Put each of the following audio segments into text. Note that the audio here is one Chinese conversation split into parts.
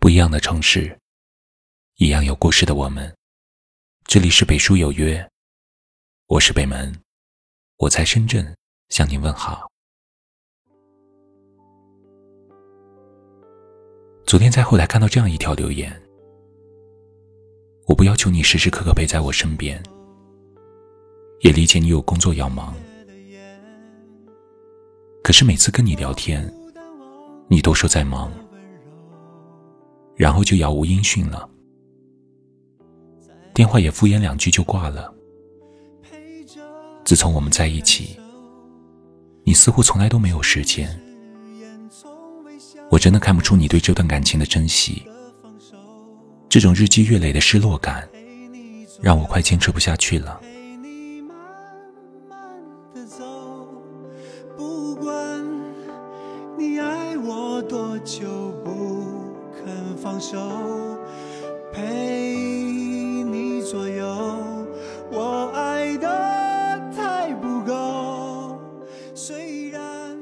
不一样的城市，一样有故事的我们。这里是北书有约，我是北门，我在深圳向您问好。昨天在后台看到这样一条留言：我不要求你时时刻刻陪在我身边，也理解你有工作要忙，可是每次跟你聊天，你都说在忙。然后就杳无音讯了，电话也敷衍两句就挂了。自从我们在一起，你似乎从来都没有时间。我真的看不出你对这段感情的珍惜。这种日积月累的失落感，让我快坚持不下去了。多久。放手，陪你左右，我爱的太不够。虽然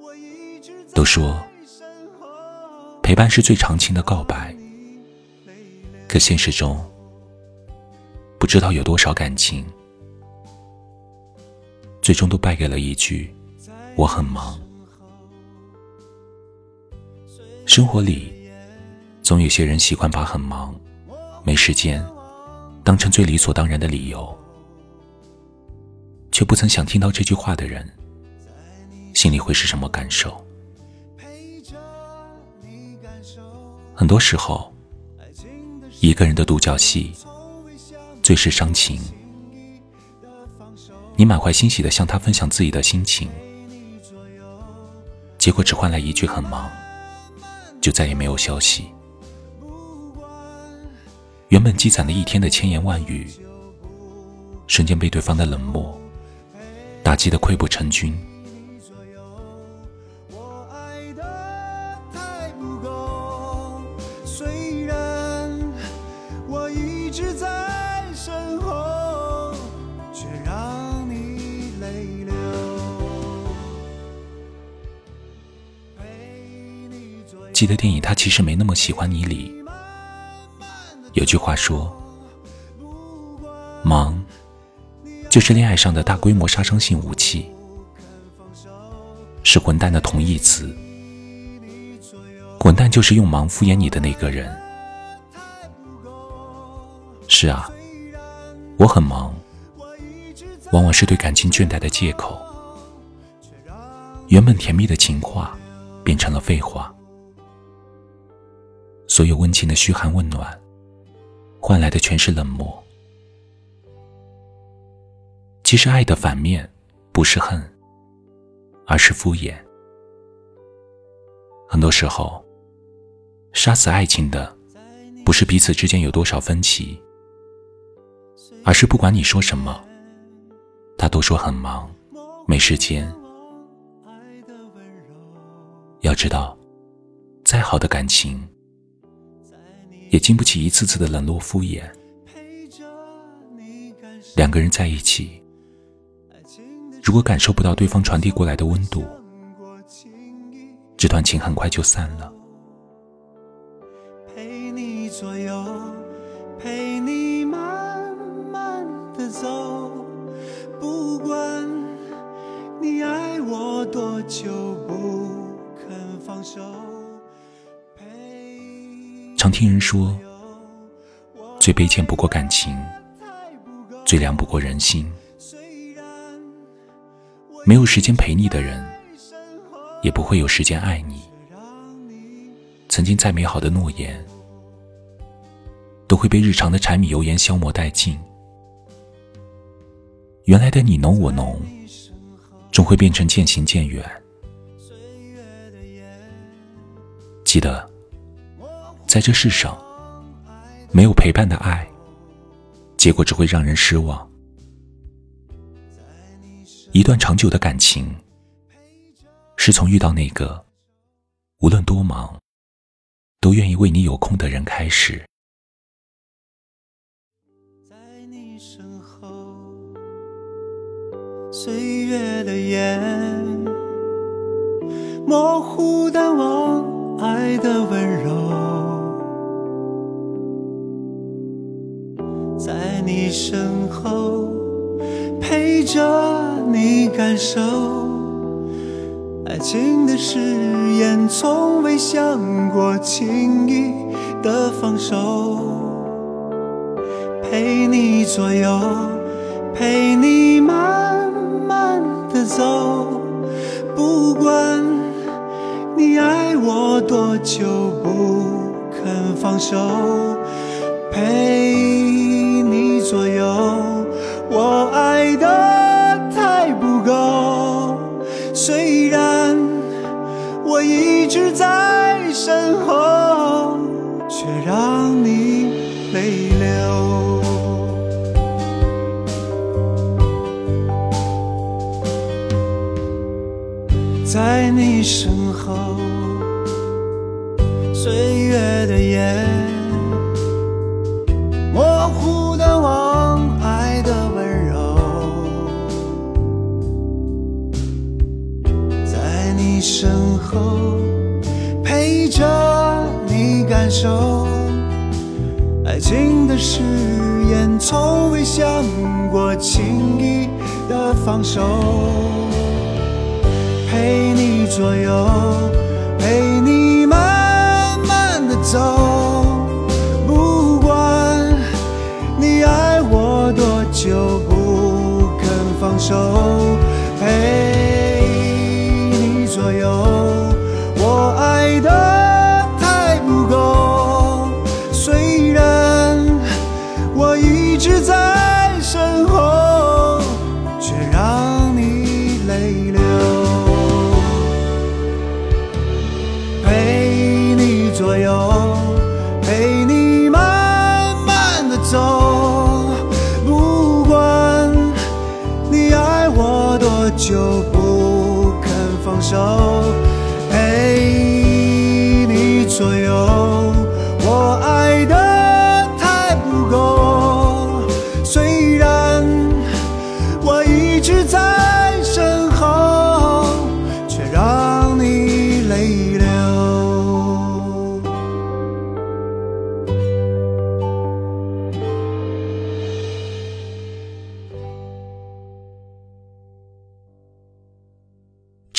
我一直都说陪伴是最长情的告白，可现实中不知道有多少感情，最终都败给了一句“我很忙”。生活里。总有些人喜欢把很忙、没时间当成最理所当然的理由，却不曾想听到这句话的人，心里会是什么感受？很多时候，一个人的独角戏最是伤情。你满怀欣喜的向他分享自己的心情，结果只换来一句“很忙”，就再也没有消息。原本积攒了一天的千言万语，瞬间被对方的冷漠打击的溃不成军。记得电影《他其实没那么喜欢你》里。有句话说：“忙，就是恋爱上的大规模杀伤性武器，是混蛋的同义词。混蛋就是用忙敷衍你的那个人。”是啊，我很忙，往往是对感情倦怠的借口。原本甜蜜的情话，变成了废话。所有温情的嘘寒问暖。换来的全是冷漠。其实爱的反面不是恨，而是敷衍。很多时候，杀死爱情的不是彼此之间有多少分歧，而是不管你说什么，他都说很忙，没时间。要知道，再好的感情。也经不起一次次的冷落敷衍。两个人在一起，如果感受不到对方传递过来的温度，这段情很快就散了。常听人说，最卑贱不过感情，最凉不过人心。没有时间陪你的人，也不会有时间爱你。曾经再美好的诺言，都会被日常的柴米油盐消磨殆尽。原来的你侬我侬，终会变成渐行渐远。记得。在这世上，没有陪伴的爱，结果只会让人失望。一段长久的感情，是从遇到那个无论多忙，都愿意为你有空的人开始。在你身后，岁月的眼，模糊的温感受。爱情的誓言，从未想过轻易的放手。陪你左右，陪你慢慢的走，不管你爱我多久，不肯放手。陪你左右，月的眼。模糊的望，爱的温柔，在你身后陪着你感受。爱情的誓言，从未想过轻易的放手。陪你左右，左右，陪你慢慢的走。不管你爱我多久，不肯放手。